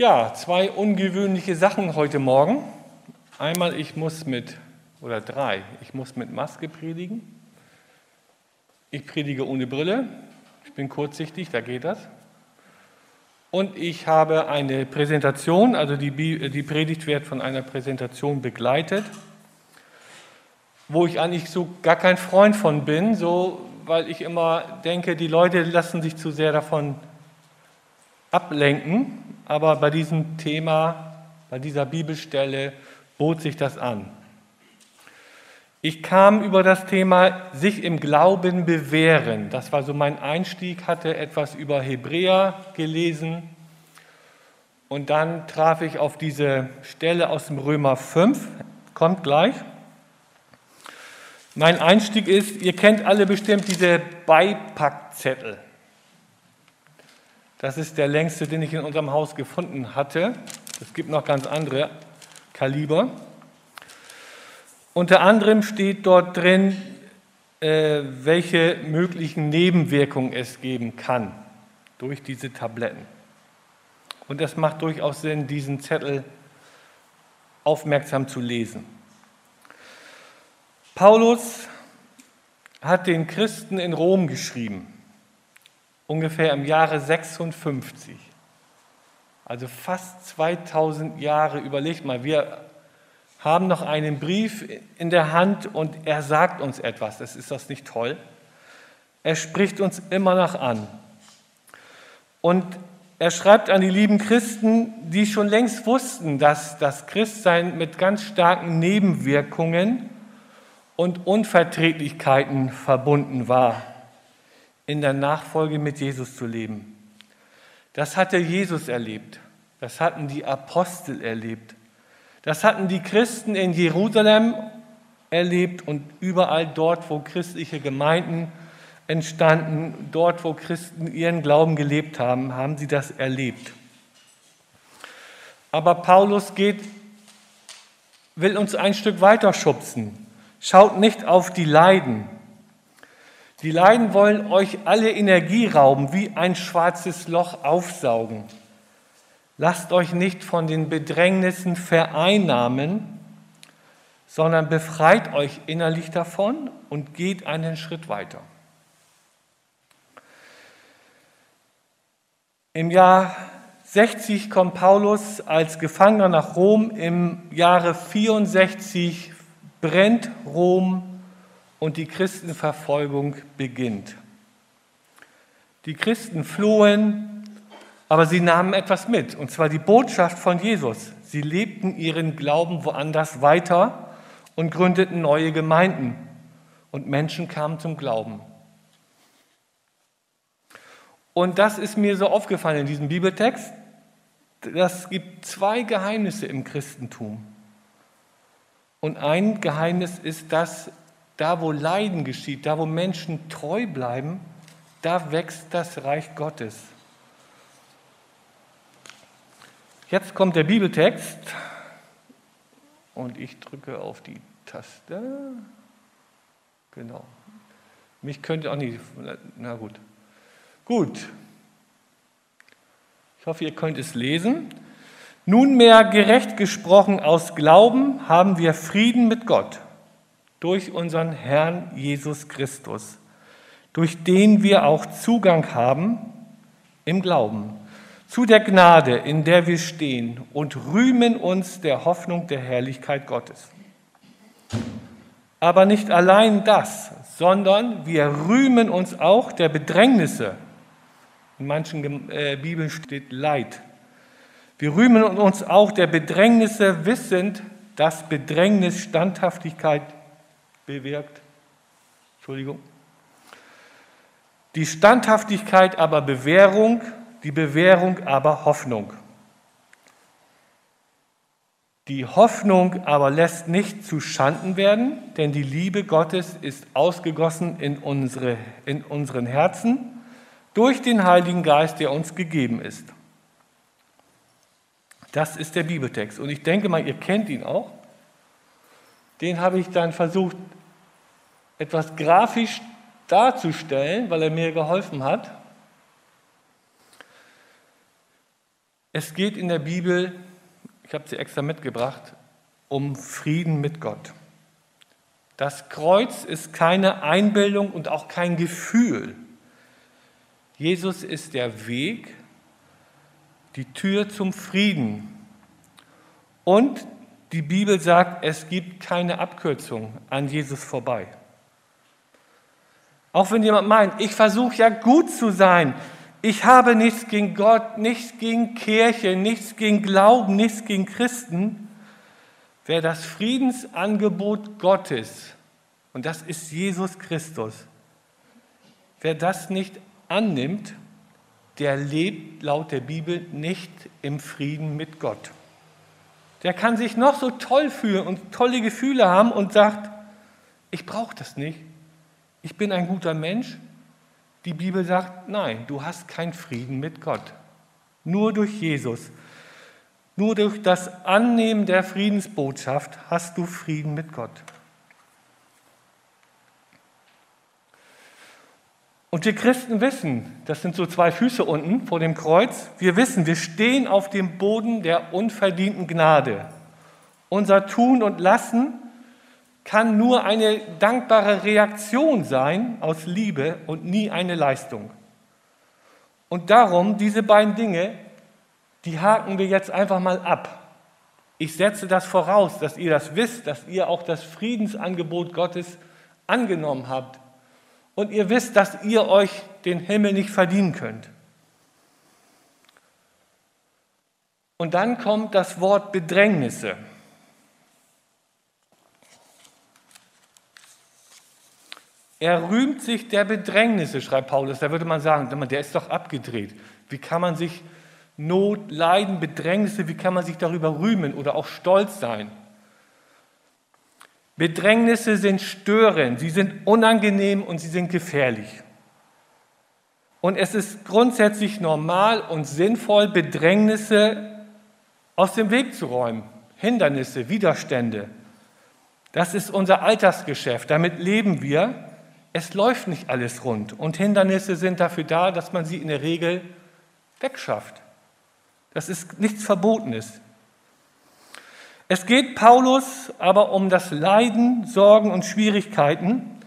Ja, zwei ungewöhnliche Sachen heute Morgen. Einmal, ich muss mit, oder drei, ich muss mit Maske predigen. Ich predige ohne Brille. Ich bin kurzsichtig, da geht das. Und ich habe eine Präsentation, also die, die Predigt wird von einer Präsentation begleitet, wo ich eigentlich so gar kein Freund von bin, so, weil ich immer denke, die Leute lassen sich zu sehr davon ablenken. Aber bei diesem Thema, bei dieser Bibelstelle bot sich das an. Ich kam über das Thema sich im Glauben bewähren. Das war so mein Einstieg, hatte etwas über Hebräer gelesen und dann traf ich auf diese Stelle aus dem Römer 5, kommt gleich. Mein Einstieg ist, ihr kennt alle bestimmt diese Beipackzettel. Das ist der längste, den ich in unserem Haus gefunden hatte. Es gibt noch ganz andere Kaliber. Unter anderem steht dort drin, äh, welche möglichen Nebenwirkungen es geben kann durch diese Tabletten. Und es macht durchaus Sinn, diesen Zettel aufmerksam zu lesen. Paulus hat den Christen in Rom geschrieben, ungefähr im Jahre 56. Also fast 2000 Jahre. Überlegt mal, wir haben noch einen Brief in der Hand und er sagt uns etwas. Das ist das nicht toll? Er spricht uns immer noch an. Und er schreibt an die lieben Christen, die schon längst wussten, dass das Christsein mit ganz starken Nebenwirkungen und Unverträglichkeiten verbunden war, in der Nachfolge mit Jesus zu leben. Das hatte Jesus erlebt. Das hatten die Apostel erlebt. Das hatten die Christen in Jerusalem erlebt und überall dort, wo christliche Gemeinden entstanden, dort, wo Christen ihren Glauben gelebt haben, haben sie das erlebt. Aber Paulus geht, will uns ein Stück weiter schubsen. Schaut nicht auf die Leiden. Die Leiden wollen euch alle Energie rauben, wie ein schwarzes Loch aufsaugen. Lasst euch nicht von den Bedrängnissen vereinnahmen, sondern befreit euch innerlich davon und geht einen Schritt weiter. Im Jahr 60 kommt Paulus als Gefangener nach Rom. Im Jahre 64 brennt Rom und die Christenverfolgung beginnt. Die Christen flohen aber sie nahmen etwas mit, und zwar die Botschaft von Jesus. Sie lebten ihren Glauben woanders weiter und gründeten neue Gemeinden. Und Menschen kamen zum Glauben. Und das ist mir so aufgefallen in diesem Bibeltext. Es gibt zwei Geheimnisse im Christentum. Und ein Geheimnis ist, dass da, wo Leiden geschieht, da, wo Menschen treu bleiben, da wächst das Reich Gottes. Jetzt kommt der Bibeltext und ich drücke auf die Taste. Genau. Mich könnte auch nicht. Na gut. Gut. Ich hoffe, ihr könnt es lesen. Nunmehr gerecht gesprochen aus Glauben haben wir Frieden mit Gott durch unseren Herrn Jesus Christus, durch den wir auch Zugang haben im Glauben zu der Gnade, in der wir stehen und rühmen uns der Hoffnung der Herrlichkeit Gottes. Aber nicht allein das, sondern wir rühmen uns auch der Bedrängnisse. In manchen äh, Bibeln steht Leid. Wir rühmen uns auch der Bedrängnisse, wissend, dass Bedrängnis Standhaftigkeit bewirkt. Entschuldigung. Die Standhaftigkeit aber Bewährung die Bewährung aber Hoffnung. Die Hoffnung aber lässt nicht zu Schanden werden, denn die Liebe Gottes ist ausgegossen in, unsere, in unseren Herzen durch den Heiligen Geist, der uns gegeben ist. Das ist der Bibeltext. Und ich denke mal, ihr kennt ihn auch. Den habe ich dann versucht, etwas grafisch darzustellen, weil er mir geholfen hat. Es geht in der Bibel, ich habe sie extra mitgebracht, um Frieden mit Gott. Das Kreuz ist keine Einbildung und auch kein Gefühl. Jesus ist der Weg, die Tür zum Frieden. Und die Bibel sagt, es gibt keine Abkürzung an Jesus vorbei. Auch wenn jemand meint, ich versuche ja gut zu sein, ich habe nichts gegen Gott, nichts gegen Kirche, nichts gegen Glauben, nichts gegen Christen. Wer das Friedensangebot Gottes, und das ist Jesus Christus, wer das nicht annimmt, der lebt laut der Bibel nicht im Frieden mit Gott. Der kann sich noch so toll fühlen und tolle Gefühle haben und sagt, ich brauche das nicht. Ich bin ein guter Mensch. Die Bibel sagt, nein, du hast keinen Frieden mit Gott. Nur durch Jesus. Nur durch das Annehmen der Friedensbotschaft hast du Frieden mit Gott. Und wir Christen wissen, das sind so zwei Füße unten vor dem Kreuz, wir wissen, wir stehen auf dem Boden der unverdienten Gnade. Unser Tun und Lassen kann nur eine dankbare Reaktion sein aus Liebe und nie eine Leistung. Und darum, diese beiden Dinge, die haken wir jetzt einfach mal ab. Ich setze das voraus, dass ihr das wisst, dass ihr auch das Friedensangebot Gottes angenommen habt und ihr wisst, dass ihr euch den Himmel nicht verdienen könnt. Und dann kommt das Wort Bedrängnisse. Er rühmt sich der Bedrängnisse, schreibt Paulus. Da würde man sagen, der ist doch abgedreht. Wie kann man sich Not, Leiden, Bedrängnisse, wie kann man sich darüber rühmen oder auch stolz sein? Bedrängnisse sind störend, sie sind unangenehm und sie sind gefährlich. Und es ist grundsätzlich normal und sinnvoll, Bedrängnisse aus dem Weg zu räumen. Hindernisse, Widerstände. Das ist unser Alltagsgeschäft, damit leben wir. Es läuft nicht alles rund und Hindernisse sind dafür da, dass man sie in der Regel wegschafft. Das ist nichts Verbotenes. Es geht Paulus aber um das Leiden, Sorgen und Schwierigkeiten,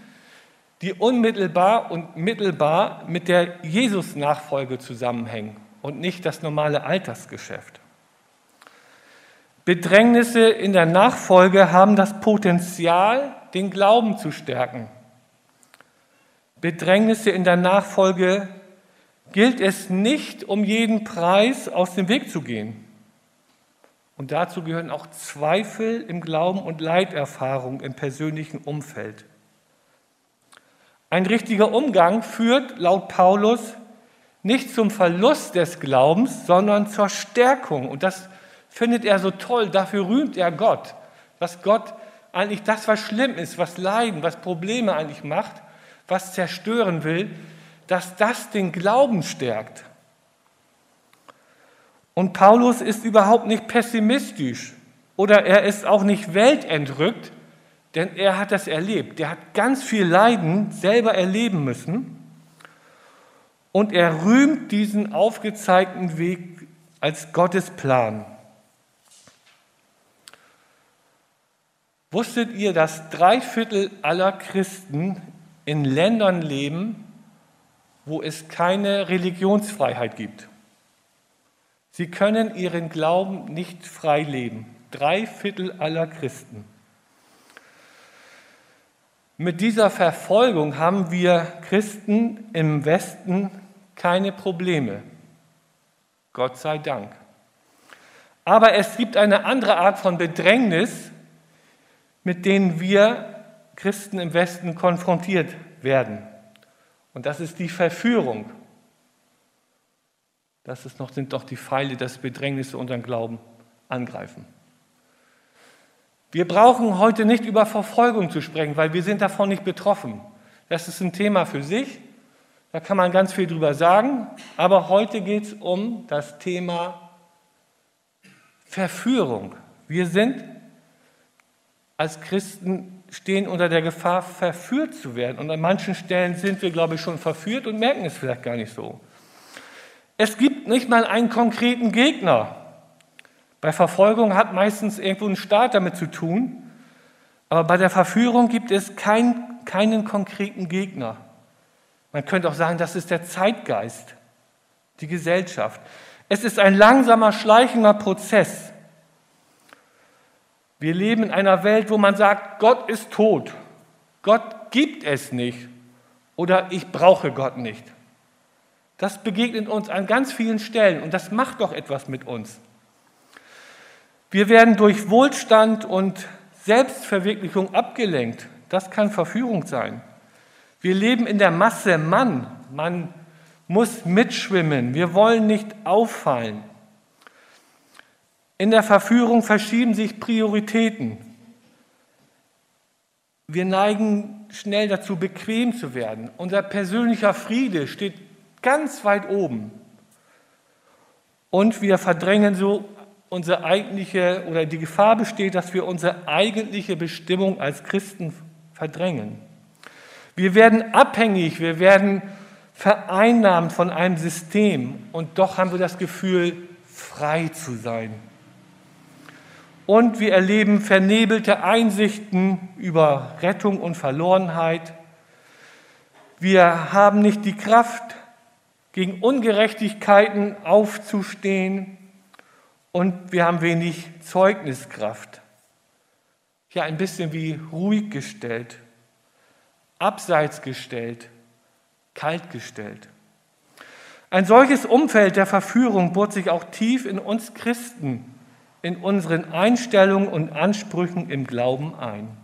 die unmittelbar und mittelbar mit der Jesus-Nachfolge zusammenhängen und nicht das normale Alltagsgeschäft. Bedrängnisse in der Nachfolge haben das Potenzial, den Glauben zu stärken. Bedrängnisse in der Nachfolge gilt es nicht, um jeden Preis aus dem Weg zu gehen. Und dazu gehören auch Zweifel im Glauben und Leiterfahrung im persönlichen Umfeld. Ein richtiger Umgang führt laut Paulus nicht zum Verlust des Glaubens, sondern zur Stärkung. Und das findet er so toll, dafür rühmt er Gott, dass Gott eigentlich das, was schlimm ist, was Leiden, was Probleme eigentlich macht, was zerstören will, dass das den Glauben stärkt. Und Paulus ist überhaupt nicht pessimistisch oder er ist auch nicht weltentrückt, denn er hat das erlebt. Der hat ganz viel Leiden selber erleben müssen und er rühmt diesen aufgezeigten Weg als Gottes Plan. Wusstet ihr, dass drei Viertel aller Christen in Ländern leben, wo es keine Religionsfreiheit gibt? Sie können ihren Glauben nicht frei leben. Drei Viertel aller Christen. Mit dieser Verfolgung haben wir Christen im Westen keine Probleme. Gott sei Dank. Aber es gibt eine andere Art von Bedrängnis, mit denen wir Christen im Westen konfrontiert werden. Und das ist die Verführung. Das ist noch, sind doch die Pfeile, das Bedrängnisse unseren Glauben angreifen. Wir brauchen heute nicht über Verfolgung zu sprechen, weil wir sind davon nicht betroffen. Das ist ein Thema für sich. Da kann man ganz viel drüber sagen. Aber heute geht es um das Thema Verführung. Wir sind als Christen stehen unter der Gefahr, verführt zu werden. Und an manchen Stellen sind wir, glaube ich, schon verführt und merken es vielleicht gar nicht so. Es gibt nicht mal einen konkreten Gegner. Bei Verfolgung hat meistens irgendwo ein Staat damit zu tun, aber bei der Verführung gibt es kein, keinen konkreten Gegner. Man könnte auch sagen, das ist der Zeitgeist, die Gesellschaft. Es ist ein langsamer, schleichender Prozess. Wir leben in einer Welt, wo man sagt, Gott ist tot. Gott gibt es nicht. Oder ich brauche Gott nicht. Das begegnet uns an ganz vielen Stellen und das macht doch etwas mit uns. Wir werden durch Wohlstand und Selbstverwirklichung abgelenkt. Das kann Verführung sein. Wir leben in der Masse Mann. Man muss mitschwimmen. Wir wollen nicht auffallen. In der Verführung verschieben sich Prioritäten. Wir neigen schnell dazu, bequem zu werden. Unser persönlicher Friede steht ganz weit oben. Und wir verdrängen so unsere eigentliche, oder die Gefahr besteht, dass wir unsere eigentliche Bestimmung als Christen verdrängen. Wir werden abhängig, wir werden vereinnahmt von einem System und doch haben wir das Gefühl, frei zu sein. Und wir erleben vernebelte Einsichten über Rettung und Verlorenheit. Wir haben nicht die Kraft, gegen Ungerechtigkeiten aufzustehen und wir haben wenig Zeugniskraft. Ja, ein bisschen wie ruhig gestellt, abseits gestellt, kalt gestellt. Ein solches Umfeld der Verführung bohrt sich auch tief in uns Christen, in unseren Einstellungen und Ansprüchen im Glauben ein.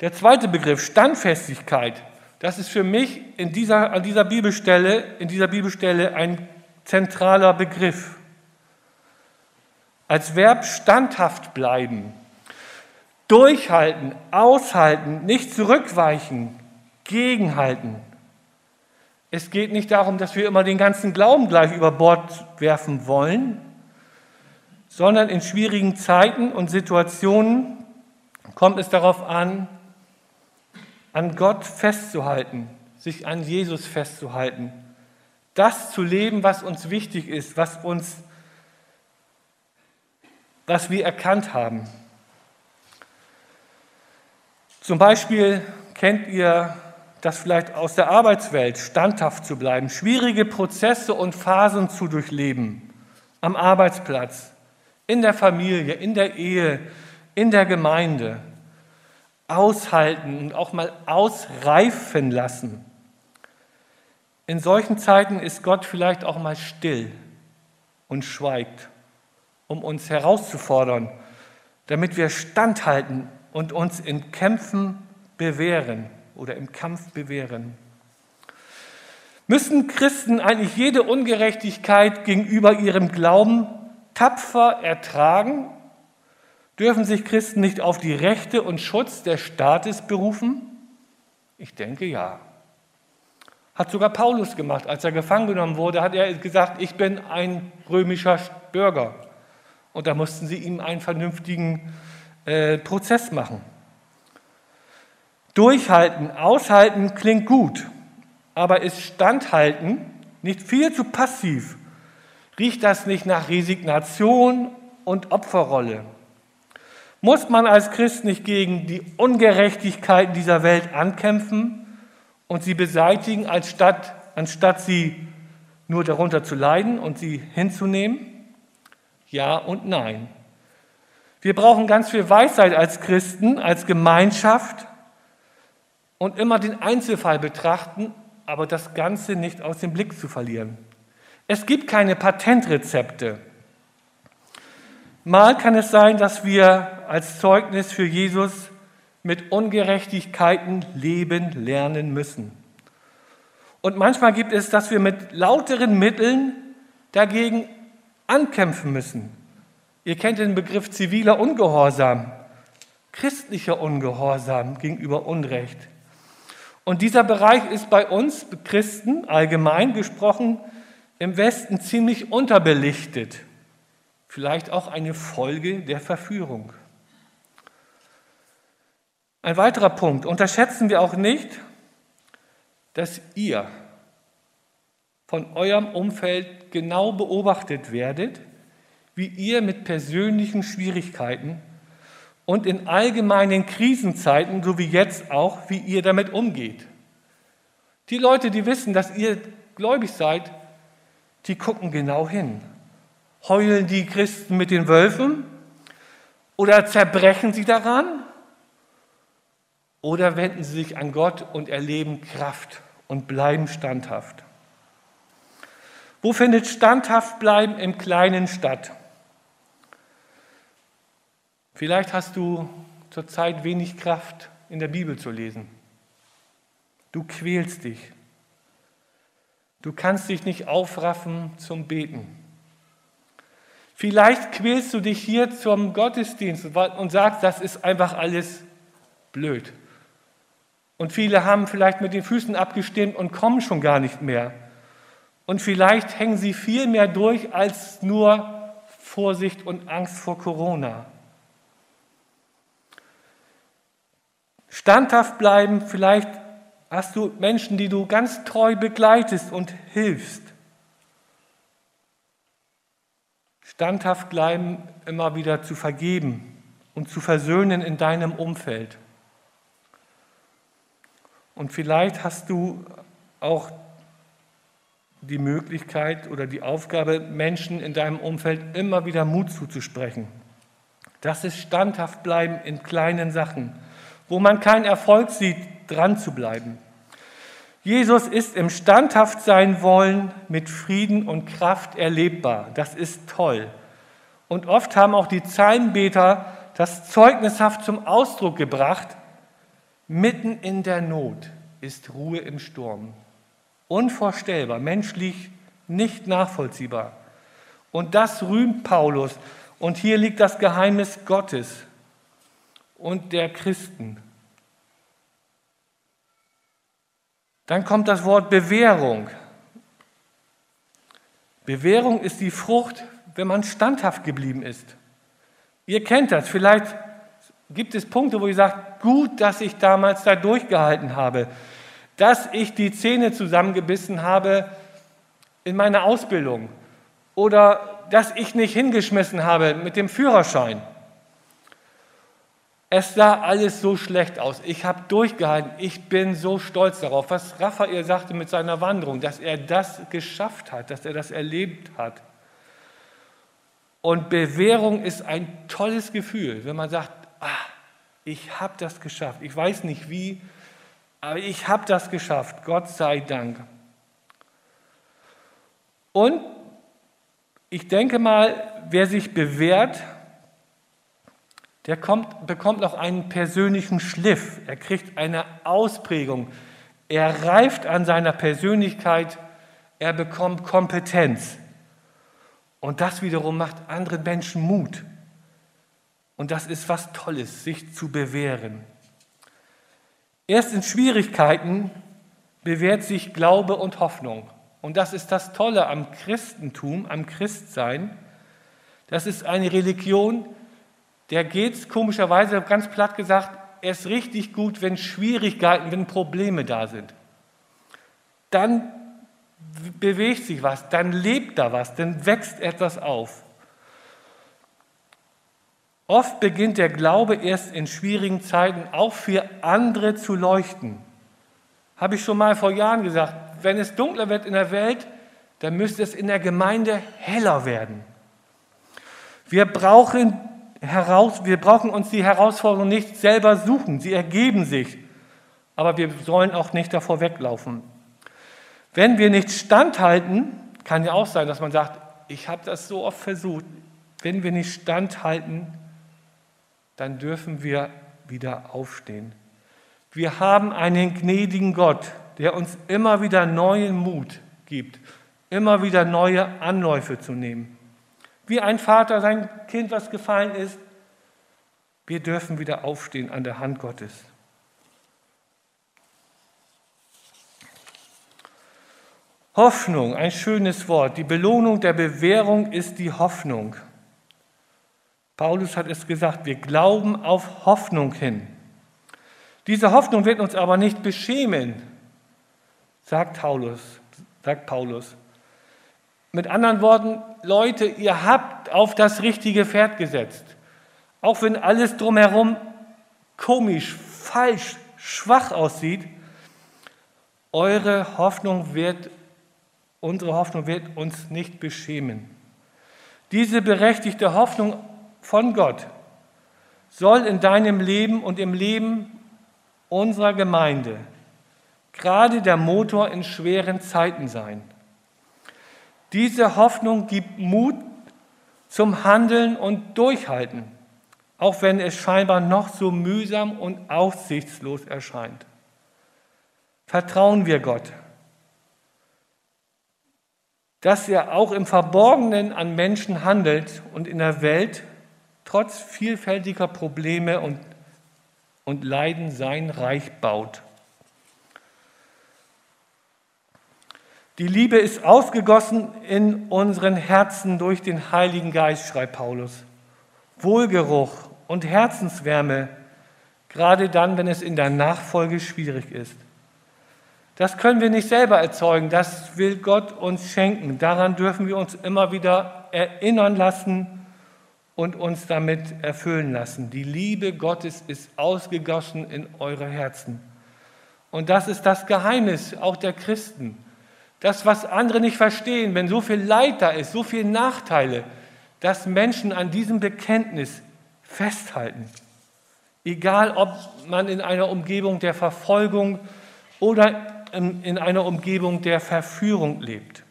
Der zweite Begriff, Standfestigkeit, das ist für mich in dieser, an dieser Bibelstelle, in dieser Bibelstelle ein zentraler Begriff. Als Verb standhaft bleiben, durchhalten, aushalten, nicht zurückweichen, gegenhalten. Es geht nicht darum, dass wir immer den ganzen Glauben gleich über Bord werfen wollen, sondern in schwierigen Zeiten und Situationen kommt es darauf an, an Gott festzuhalten, sich an Jesus festzuhalten, das zu leben, was uns wichtig ist, was uns, was wir erkannt haben. Zum Beispiel kennt ihr das vielleicht aus der Arbeitswelt, standhaft zu bleiben, schwierige Prozesse und Phasen zu durchleben, am Arbeitsplatz, in der Familie, in der Ehe, in der Gemeinde aushalten und auch mal ausreifen lassen. In solchen Zeiten ist Gott vielleicht auch mal still und schweigt, um uns herauszufordern, damit wir standhalten und uns in Kämpfen bewähren oder im Kampf bewähren. Müssen Christen eigentlich jede Ungerechtigkeit gegenüber ihrem Glauben tapfer ertragen Dürfen sich Christen nicht auf die Rechte und Schutz des Staates berufen? Ich denke ja. Hat sogar Paulus gemacht. Als er gefangen genommen wurde, hat er gesagt, ich bin ein römischer Bürger. Und da mussten sie ihm einen vernünftigen äh, Prozess machen. Durchhalten, aushalten klingt gut, aber ist Standhalten nicht viel zu passiv? Riecht das nicht nach Resignation und Opferrolle? Muss man als Christ nicht gegen die Ungerechtigkeiten dieser Welt ankämpfen und sie beseitigen, anstatt, anstatt sie nur darunter zu leiden und sie hinzunehmen? Ja und nein. Wir brauchen ganz viel Weisheit als Christen, als Gemeinschaft und immer den Einzelfall betrachten, aber das Ganze nicht aus dem Blick zu verlieren. Es gibt keine Patentrezepte. Mal kann es sein, dass wir als Zeugnis für Jesus mit Ungerechtigkeiten leben lernen müssen. Und manchmal gibt es, dass wir mit lauteren Mitteln dagegen ankämpfen müssen. Ihr kennt den Begriff ziviler Ungehorsam, christlicher Ungehorsam gegenüber Unrecht. Und dieser Bereich ist bei uns Christen allgemein gesprochen im Westen ziemlich unterbelichtet vielleicht auch eine Folge der Verführung. Ein weiterer Punkt. Unterschätzen wir auch nicht, dass ihr von eurem Umfeld genau beobachtet werdet, wie ihr mit persönlichen Schwierigkeiten und in allgemeinen Krisenzeiten, so wie jetzt auch, wie ihr damit umgeht. Die Leute, die wissen, dass ihr gläubig seid, die gucken genau hin. Heulen die Christen mit den Wölfen oder zerbrechen sie daran? Oder wenden sie sich an Gott und erleben Kraft und bleiben standhaft? Wo findet standhaft bleiben im Kleinen statt? Vielleicht hast du zurzeit wenig Kraft, in der Bibel zu lesen. Du quälst dich. Du kannst dich nicht aufraffen zum Beten. Vielleicht quälst du dich hier zum Gottesdienst und sagst, das ist einfach alles blöd. Und viele haben vielleicht mit den Füßen abgestimmt und kommen schon gar nicht mehr. Und vielleicht hängen sie viel mehr durch als nur Vorsicht und Angst vor Corona. Standhaft bleiben, vielleicht hast du Menschen, die du ganz treu begleitest und hilfst. Standhaft bleiben, immer wieder zu vergeben und zu versöhnen in deinem Umfeld. Und vielleicht hast du auch die Möglichkeit oder die Aufgabe, Menschen in deinem Umfeld immer wieder Mut zuzusprechen. Das ist standhaft bleiben in kleinen Sachen, wo man keinen Erfolg sieht, dran zu bleiben. Jesus ist im standhaft sein wollen mit Frieden und Kraft erlebbar. Das ist toll. Und oft haben auch die Psalmbeter das zeugnishaft zum Ausdruck gebracht, Mitten in der Not ist Ruhe im Sturm. Unvorstellbar, menschlich nicht nachvollziehbar. Und das rühmt Paulus. Und hier liegt das Geheimnis Gottes und der Christen. Dann kommt das Wort Bewährung. Bewährung ist die Frucht, wenn man standhaft geblieben ist. Ihr kennt das, vielleicht gibt es Punkte, wo ihr sagt, gut, dass ich damals da durchgehalten habe, dass ich die Zähne zusammengebissen habe in meiner Ausbildung oder dass ich nicht hingeschmissen habe mit dem Führerschein. Es sah alles so schlecht aus. Ich habe durchgehalten. Ich bin so stolz darauf, was Raphael sagte mit seiner Wanderung, dass er das geschafft hat, dass er das erlebt hat. Und Bewährung ist ein tolles Gefühl, wenn man sagt, ah, ich habe das geschafft. Ich weiß nicht wie, aber ich habe das geschafft. Gott sei Dank. Und ich denke mal, wer sich bewährt, der kommt, bekommt noch einen persönlichen Schliff. Er kriegt eine Ausprägung. Er reift an seiner Persönlichkeit. Er bekommt Kompetenz. Und das wiederum macht anderen Menschen Mut. Und das ist was Tolles, sich zu bewähren. Erst in Schwierigkeiten bewährt sich Glaube und Hoffnung. Und das ist das Tolle am Christentum, am Christsein. Das ist eine Religion, der geht es komischerweise, ganz platt gesagt, erst richtig gut, wenn Schwierigkeiten, wenn Probleme da sind. Dann bewegt sich was, dann lebt da was, dann wächst etwas auf. Oft beginnt der Glaube erst in schwierigen Zeiten auch für andere zu leuchten. Habe ich schon mal vor Jahren gesagt, wenn es dunkler wird in der Welt, dann müsste es in der Gemeinde heller werden. Wir brauchen, heraus, wir brauchen uns die Herausforderungen nicht selber suchen, sie ergeben sich. Aber wir sollen auch nicht davor weglaufen. Wenn wir nicht standhalten, kann ja auch sein, dass man sagt, ich habe das so oft versucht, wenn wir nicht standhalten, dann dürfen wir wieder aufstehen. Wir haben einen gnädigen Gott, der uns immer wieder neuen Mut gibt, immer wieder neue Anläufe zu nehmen. Wie ein Vater sein Kind, was gefallen ist, wir dürfen wieder aufstehen an der Hand Gottes. Hoffnung, ein schönes Wort. Die Belohnung der Bewährung ist die Hoffnung. Paulus hat es gesagt, wir glauben auf Hoffnung hin. Diese Hoffnung wird uns aber nicht beschämen, sagt Paulus. Sagt Paulus. Mit anderen Worten, Leute, ihr habt auf das richtige Pferd gesetzt. Auch wenn alles drumherum komisch, falsch, schwach aussieht, eure Hoffnung wird, unsere Hoffnung wird uns nicht beschämen. Diese berechtigte Hoffnung von Gott soll in deinem Leben und im Leben unserer Gemeinde gerade der Motor in schweren Zeiten sein. Diese Hoffnung gibt Mut zum Handeln und Durchhalten, auch wenn es scheinbar noch so mühsam und aussichtslos erscheint. Vertrauen wir Gott, dass er auch im Verborgenen an Menschen handelt und in der Welt trotz vielfältiger Probleme und, und Leiden sein Reich baut. Die Liebe ist ausgegossen in unseren Herzen durch den Heiligen Geist, schreibt Paulus. Wohlgeruch und Herzenswärme, gerade dann, wenn es in der Nachfolge schwierig ist. Das können wir nicht selber erzeugen, das will Gott uns schenken. Daran dürfen wir uns immer wieder erinnern lassen und uns damit erfüllen lassen. Die Liebe Gottes ist ausgegossen in eure Herzen. Und das ist das Geheimnis auch der Christen. Das, was andere nicht verstehen, wenn so viel Leid da ist, so viele Nachteile, dass Menschen an diesem Bekenntnis festhalten. Egal, ob man in einer Umgebung der Verfolgung oder in einer Umgebung der Verführung lebt.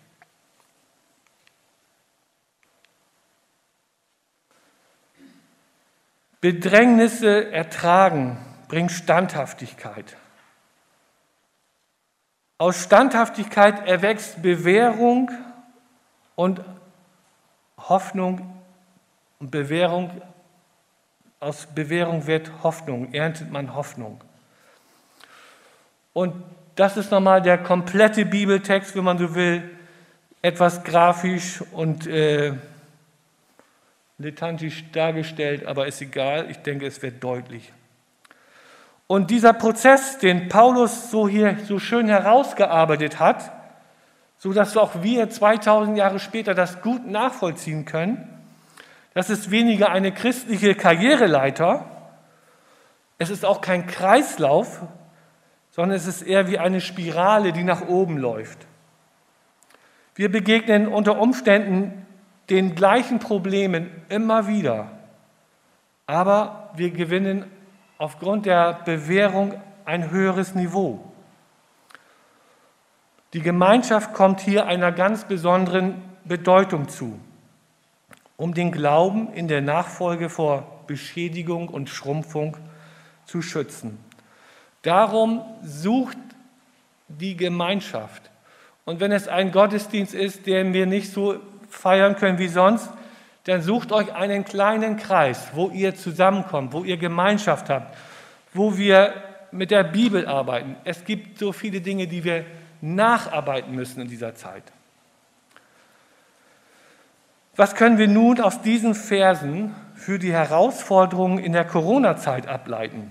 Bedrängnisse ertragen bringt Standhaftigkeit. Aus Standhaftigkeit erwächst Bewährung und Hoffnung und Bewährung. Aus Bewährung wird Hoffnung, erntet man Hoffnung. Und das ist nochmal der komplette Bibeltext, wenn man so will, etwas grafisch und äh, lethantisch dargestellt, aber ist egal, ich denke, es wird deutlich. Und dieser Prozess, den Paulus so hier so schön herausgearbeitet hat, so dass auch wir 2000 Jahre später das gut nachvollziehen können, das ist weniger eine christliche Karriereleiter, es ist auch kein Kreislauf, sondern es ist eher wie eine Spirale, die nach oben läuft. Wir begegnen unter Umständen den gleichen Problemen immer wieder, aber wir gewinnen aufgrund der Bewährung ein höheres Niveau. Die Gemeinschaft kommt hier einer ganz besonderen Bedeutung zu, um den Glauben in der Nachfolge vor Beschädigung und Schrumpfung zu schützen. Darum sucht die Gemeinschaft. Und wenn es ein Gottesdienst ist, den wir nicht so feiern können wie sonst, dann sucht euch einen kleinen Kreis, wo ihr zusammenkommt, wo ihr Gemeinschaft habt, wo wir mit der Bibel arbeiten. Es gibt so viele Dinge, die wir nacharbeiten müssen in dieser Zeit. Was können wir nun aus diesen Versen für die Herausforderungen in der Corona-Zeit ableiten?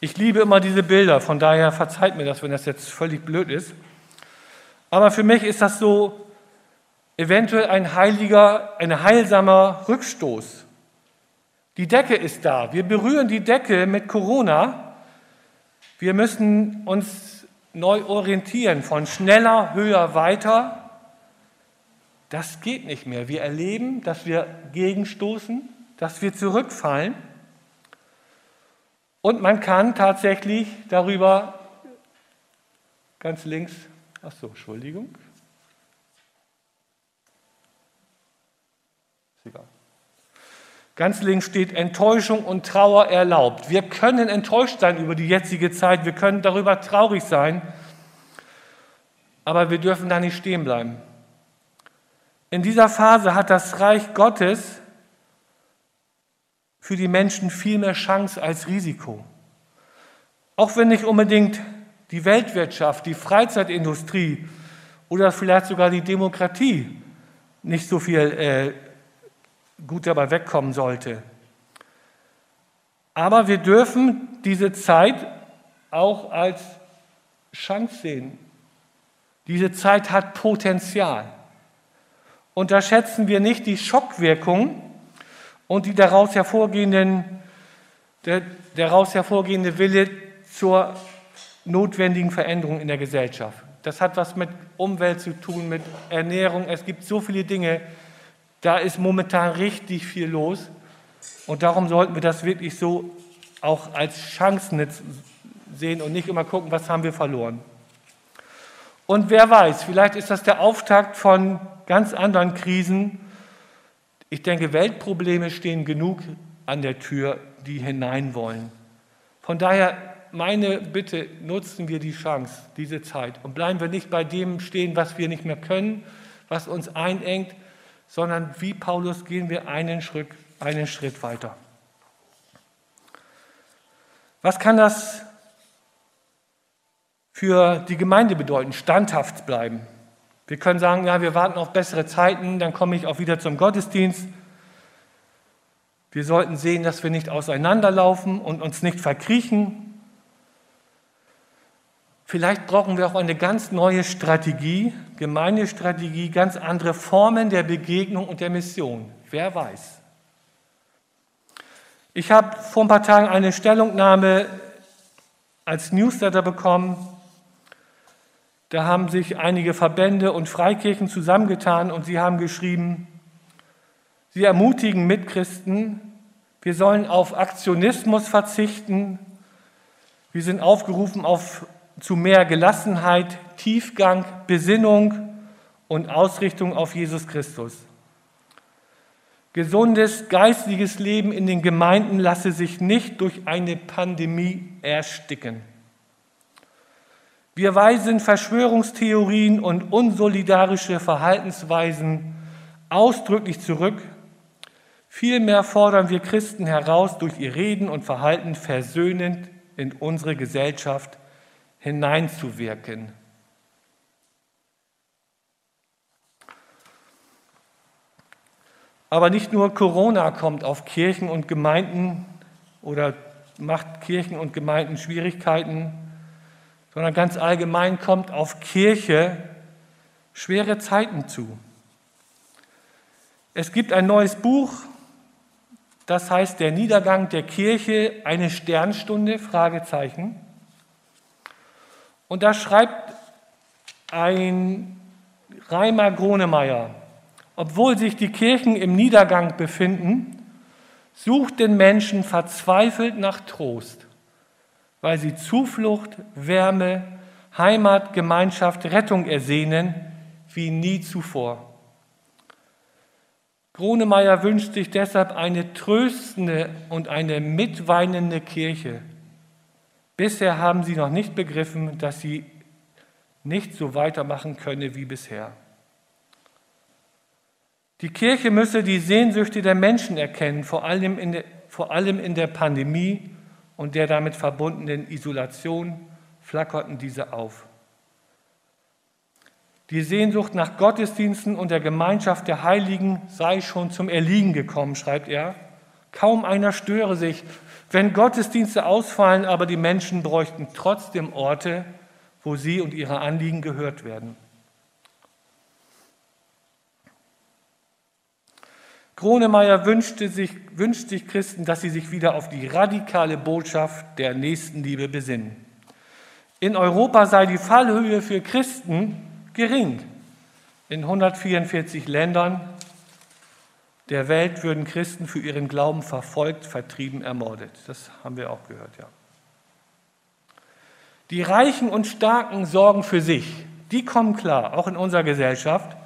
Ich liebe immer diese Bilder, von daher verzeiht mir das, wenn das jetzt völlig blöd ist. Aber für mich ist das so eventuell ein heiliger, ein heilsamer Rückstoß. Die Decke ist da. Wir berühren die Decke mit Corona. Wir müssen uns neu orientieren von schneller, höher, weiter. Das geht nicht mehr. Wir erleben, dass wir gegenstoßen, dass wir zurückfallen. Und man kann tatsächlich darüber ganz links, ach so, Entschuldigung, egal. Ganz links steht Enttäuschung und Trauer erlaubt. Wir können enttäuscht sein über die jetzige Zeit, wir können darüber traurig sein, aber wir dürfen da nicht stehen bleiben. In dieser Phase hat das Reich Gottes für die Menschen viel mehr Chance als Risiko. Auch wenn nicht unbedingt die Weltwirtschaft, die Freizeitindustrie oder vielleicht sogar die Demokratie nicht so viel äh, gut dabei wegkommen sollte. Aber wir dürfen diese Zeit auch als Chance sehen. Diese Zeit hat Potenzial. Unterschätzen wir nicht die Schockwirkung und die daraus hervorgehenden, der daraus hervorgehende Wille zur notwendigen Veränderung in der Gesellschaft. Das hat was mit Umwelt zu tun, mit Ernährung. Es gibt so viele Dinge. Da ist momentan richtig viel los. Und darum sollten wir das wirklich so auch als Chancen sehen und nicht immer gucken, was haben wir verloren. Und wer weiß, vielleicht ist das der Auftakt von ganz anderen Krisen. Ich denke, Weltprobleme stehen genug an der Tür, die hinein wollen. Von daher meine Bitte, nutzen wir die Chance, diese Zeit und bleiben wir nicht bei dem stehen, was wir nicht mehr können, was uns einengt, sondern wie Paulus gehen wir einen Schritt, einen Schritt weiter. Was kann das für die Gemeinde bedeuten? Standhaft bleiben. Wir können sagen, ja, wir warten auf bessere Zeiten, dann komme ich auch wieder zum Gottesdienst. Wir sollten sehen, dass wir nicht auseinanderlaufen und uns nicht verkriechen. Vielleicht brauchen wir auch eine ganz neue Strategie, Gemeindestrategie, ganz andere Formen der Begegnung und der Mission. Wer weiß. Ich habe vor ein paar Tagen eine Stellungnahme als Newsletter bekommen. Da haben sich einige Verbände und Freikirchen zusammengetan und sie haben geschrieben, sie ermutigen Mitchristen, wir sollen auf Aktionismus verzichten, wir sind aufgerufen auf, zu mehr Gelassenheit, Tiefgang, Besinnung und Ausrichtung auf Jesus Christus. Gesundes geistliches Leben in den Gemeinden lasse sich nicht durch eine Pandemie ersticken. Wir weisen Verschwörungstheorien und unsolidarische Verhaltensweisen ausdrücklich zurück. Vielmehr fordern wir Christen heraus, durch ihr Reden und Verhalten versöhnend in unsere Gesellschaft hineinzuwirken. Aber nicht nur Corona kommt auf Kirchen und Gemeinden oder macht Kirchen und Gemeinden Schwierigkeiten, sondern ganz allgemein kommt auf Kirche schwere Zeiten zu. Es gibt ein neues Buch, das heißt Der Niedergang der Kirche, eine Sternstunde, Fragezeichen. Und da schreibt ein Reimer Gronemeyer, obwohl sich die Kirchen im Niedergang befinden, sucht den Menschen verzweifelt nach Trost, weil sie Zuflucht, Wärme, Heimat, Gemeinschaft, Rettung ersehnen wie nie zuvor. Gronemeyer wünscht sich deshalb eine tröstende und eine mitweinende Kirche. Bisher haben sie noch nicht begriffen, dass sie nicht so weitermachen könne wie bisher. Die Kirche müsse die Sehnsüchte der Menschen erkennen, vor allem in der, vor allem in der Pandemie und der damit verbundenen Isolation flackerten diese auf. Die Sehnsucht nach Gottesdiensten und der Gemeinschaft der Heiligen sei schon zum Erliegen gekommen, schreibt er. Kaum einer störe sich, wenn Gottesdienste ausfallen, aber die Menschen bräuchten trotzdem Orte, wo sie und ihre Anliegen gehört werden. Kronemeyer wünschte sich, wünscht sich Christen, dass sie sich wieder auf die radikale Botschaft der Nächstenliebe besinnen. In Europa sei die Fallhöhe für Christen gering. In 144 Ländern der Welt würden Christen für ihren Glauben verfolgt, vertrieben, ermordet. Das haben wir auch gehört, ja. Die Reichen und Starken sorgen für sich. Die kommen klar, auch in unserer Gesellschaft.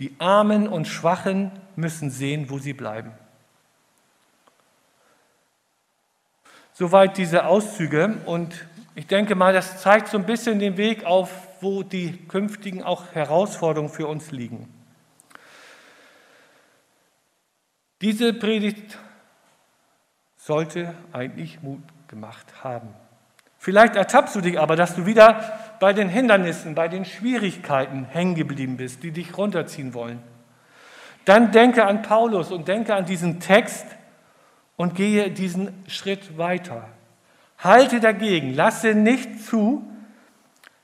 Die Armen und Schwachen müssen sehen, wo sie bleiben. Soweit diese Auszüge und ich denke mal, das zeigt so ein bisschen den Weg auf, wo die künftigen auch Herausforderungen für uns liegen. Diese Predigt sollte eigentlich Mut gemacht haben. Vielleicht ertappst du dich aber, dass du wieder bei den Hindernissen, bei den Schwierigkeiten hängen geblieben bist, die dich runterziehen wollen. Dann denke an Paulus und denke an diesen Text und gehe diesen Schritt weiter. Halte dagegen, lasse nicht zu,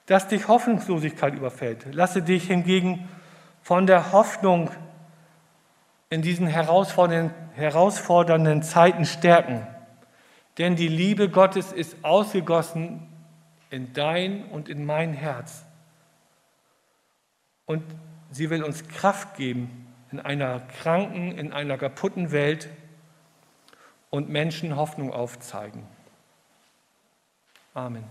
dass dich Hoffnungslosigkeit überfällt. Lasse dich hingegen von der Hoffnung in diesen herausfordernden, herausfordernden Zeiten stärken. Denn die Liebe Gottes ist ausgegossen in dein und in mein Herz. Und sie will uns Kraft geben in einer kranken, in einer kaputten Welt und Menschen Hoffnung aufzeigen. Amen.